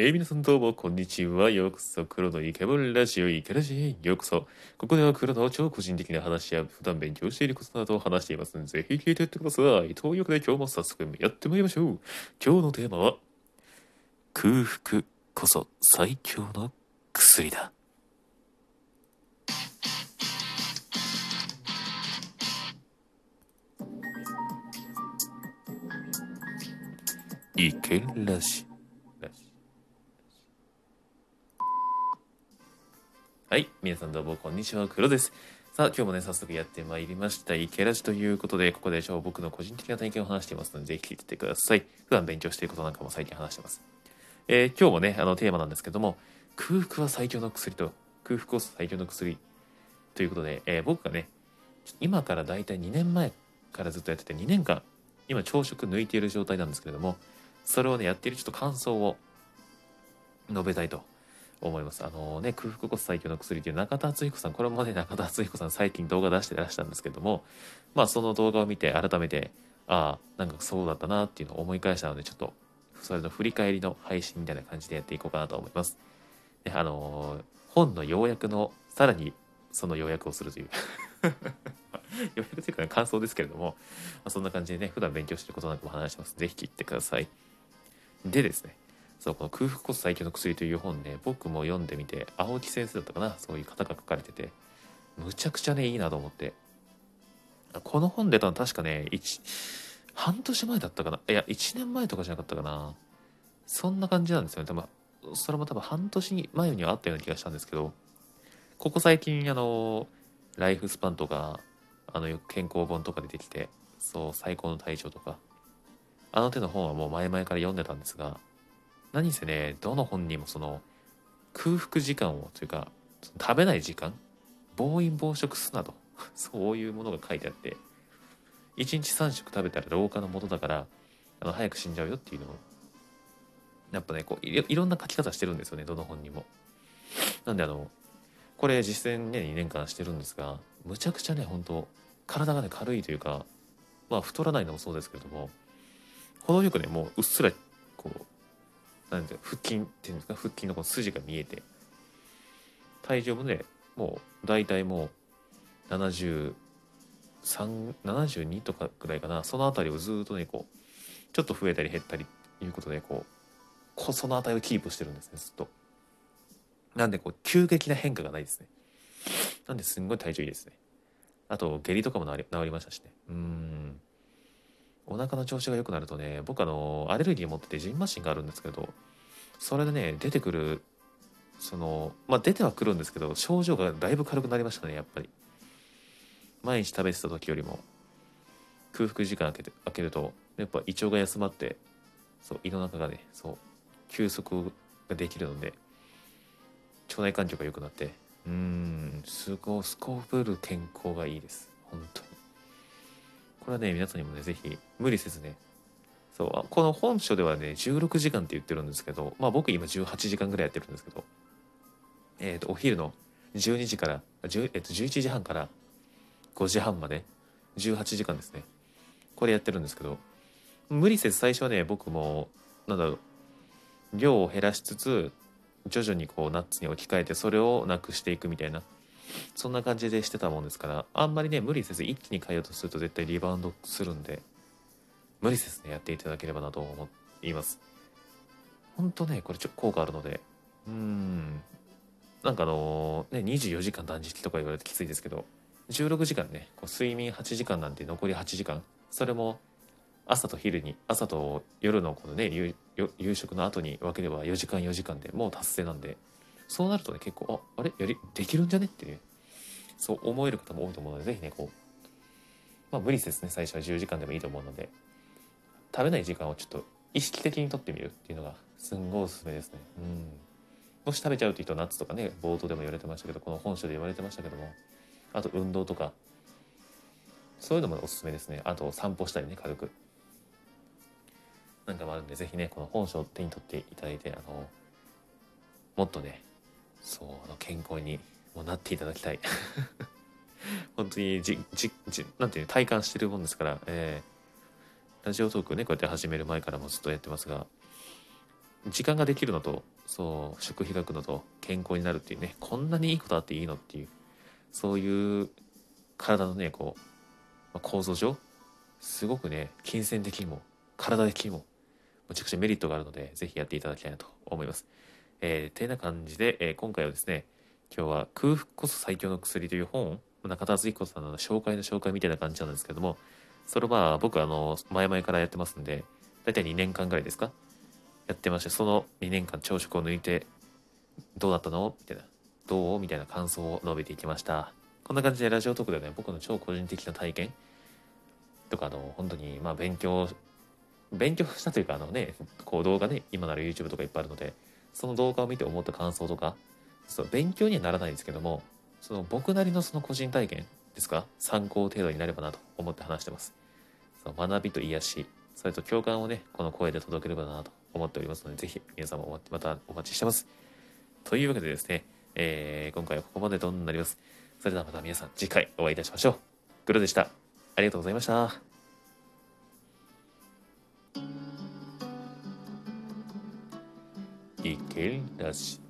えー、皆さんどうもこんにちは。ようこそ黒のイケボンラジオイケラジへようこそ。ここでは黒の超個人的な話や普段勉強していることなどを話していますので、ぜひ聞いていってください。というわけで今日も早速やってまいりましょう。今日のテーマは、空腹こそ最強の薬だ。イケラジ。はい。皆さんどうも、こんにちは。黒です。さあ、今日もね、早速やってまいりました。イケラジということで、ここで超僕の個人的な体験を話していますので、ぜひ聞いててください。普段勉強していることなんかも最近話してます。えー、今日もね、あの、テーマなんですけども、空腹は最強の薬と、空腹こそ最強の薬ということで、えー、僕がね、今からだいたい2年前からずっとやってて、2年間、今朝食抜いている状態なんですけれども、それをね、やっているちょっと感想を述べたいと思います。あのね、空腹こそ最強の薬っていう中田敦彦さん、これもね、中田敦彦さん最近動画出してらしたんですけども、まあその動画を見て改めて、ああ、なんかそうだったなっていうのを思い返したので、ちょっと、それの振り返りの配信みたいな感じでやっていこうかなと思います。で、あの本の要約の、さらにその要約をするという 要約というか、ね、感想ですけれども、まあ、そんな感じでね、普段勉強してることなんかも話してます。ぜひ聞いてください。でですね、そう、この空腹こそ最強の薬という本ね、僕も読んでみて、青木先生だったかな、そういう方が書かれてて、むちゃくちゃね、いいなと思って。この本出たの確かね、1、半年前だったかな。いや、1年前とかじゃなかったかな。そんな感じなんですよね。多分、それも多分半年前にはあったような気がしたんですけど、ここ最近、あの、ライフスパンとか、あの、健康本とか出てきて、そう、最高の体調とか、あの手の本はもう前々から読んでたんですが、何せねどの本にもその空腹時間をというか食べない時間暴飲暴食すなど そういうものが書いてあって1日3食食べたら老化のもとだからあの早く死んじゃうよっていうのをやっぱねこういろんな書き方してるんですよねどの本にも。なんであのこれ実践ね2年間してるんですがむちゃくちゃね本当体がね軽いというかまあ太らないのもそうですけれども程よくねもううっすらこうなんていう腹筋っていうんですか？腹筋のこの筋が見えて。体重もねもう大体もう7372とかぐらいかな。その辺りをずっとねこうちょっと増えたり減ったりということでこうその値をキープしてるんですねずっと。なんでこう急激な変化がないですね。なんですんごい体重いいですね。あと下痢とかも治治りましたしね。うん。お腹の調子が良くなるとね僕あのアレルギー持っててジンマシンがあるんですけどそれでね出てくるそのまあ出てはくるんですけど症状がだいぶ軽くなりましたねやっぱり。毎日食べてた時よりも。空腹時間空けて開けるとやっぱ胃腸が休まってそう胃の中がねそう休息ができるので腸内環境が良くなってうんすごいすこぶる健康がいいです。本当に。これはね、皆さんにもね、ぜひ無理せずね、そう、この本書ではね、16時間って言ってるんですけど、まあ僕今18時間ぐらいやってるんですけど、えっ、ー、と、お昼の12時から、10え、ー、と、11時半から5時半まで、18時間ですね。これやってるんですけど、無理せず最初はね、僕も、なんだろう、量を減らしつつ、徐々にこうナッツに置き換えてそれをなくしていくみたいなそんな感じでしてたもんですからあんまりね無理せず一気に変えようとすると絶対リバウンドするんで無理せずねやっていただければなと思います。ほんとねこれちょっと効果あるのでうん。なんかあのー、ね24時間断食とか言われてきついですけど16時間ねこう睡眠8時間なんて残り8時間それも朝と昼に朝と夜のこのね夕食の後に分ければ4時間4時間でもう達成なんでそうなるとね、結構、あ、あれ？やり、できるんじゃね？っていう、そう思える方も多いと思うので、ぜひね、こう、まあ無理せずね、最初は10時間でもいいと思うので、食べない時間をちょっと意識的にとってみるっていうのが、すんごいおすすめですね。うん。もし食べちゃうというと、ナッツとかね、冒頭でも言われてましたけど、この本書で言われてましたけども、あと運動とか、そういうのもおすすめですね。あと散歩したりね、軽く。なんかもあるんで、ぜひね、この本書を手に取っていただいて、あの、もっとね、そう健康にもなっていただきたい 本当にじじじなんていう体感してるもんですから、えー、ラジオトークねこうやって始める前からもずっとやってますが時間ができるのとそう食費額のと健康になるっていうねこんなにいいことあっていいのっていうそういう体のねこう、まあ、構造上すごくね金銭的にも体的にもむちゃくちゃメリットがあるのでぜひやっていただきたいなと思います。えー、てな感じで、えー、今回はですね今日は空腹こそ最強の薬という本中田敦彦さんの紹介の紹介みたいな感じなんですけどもそれは僕あの前々からやってますんで大体2年間ぐらいですか？やってましてその2年間朝食を抜いてどうだったの？みたいなどう？みたいな感想を述べていきました。こんな感じでラジオトークでね僕の超個人的な体験とかあの本当にまあ勉強勉強したというかあのねこう動画ね今なら YouTube とかいっぱいあるのでその動画を見て思った感想とかそう勉強にはならないんですけどもその僕なりのその個人体験ですか？参考程度になればなと思って話してます。その学びと癒しそれと共感をねこの声で届ければなと思っておりますのでぜひ皆様またお待ちしてます。というわけでですね、えー、今回はここまでとなります。それではまた皆さん次回お会いいたしましょう。グロでした。ありがとうございました。いけらし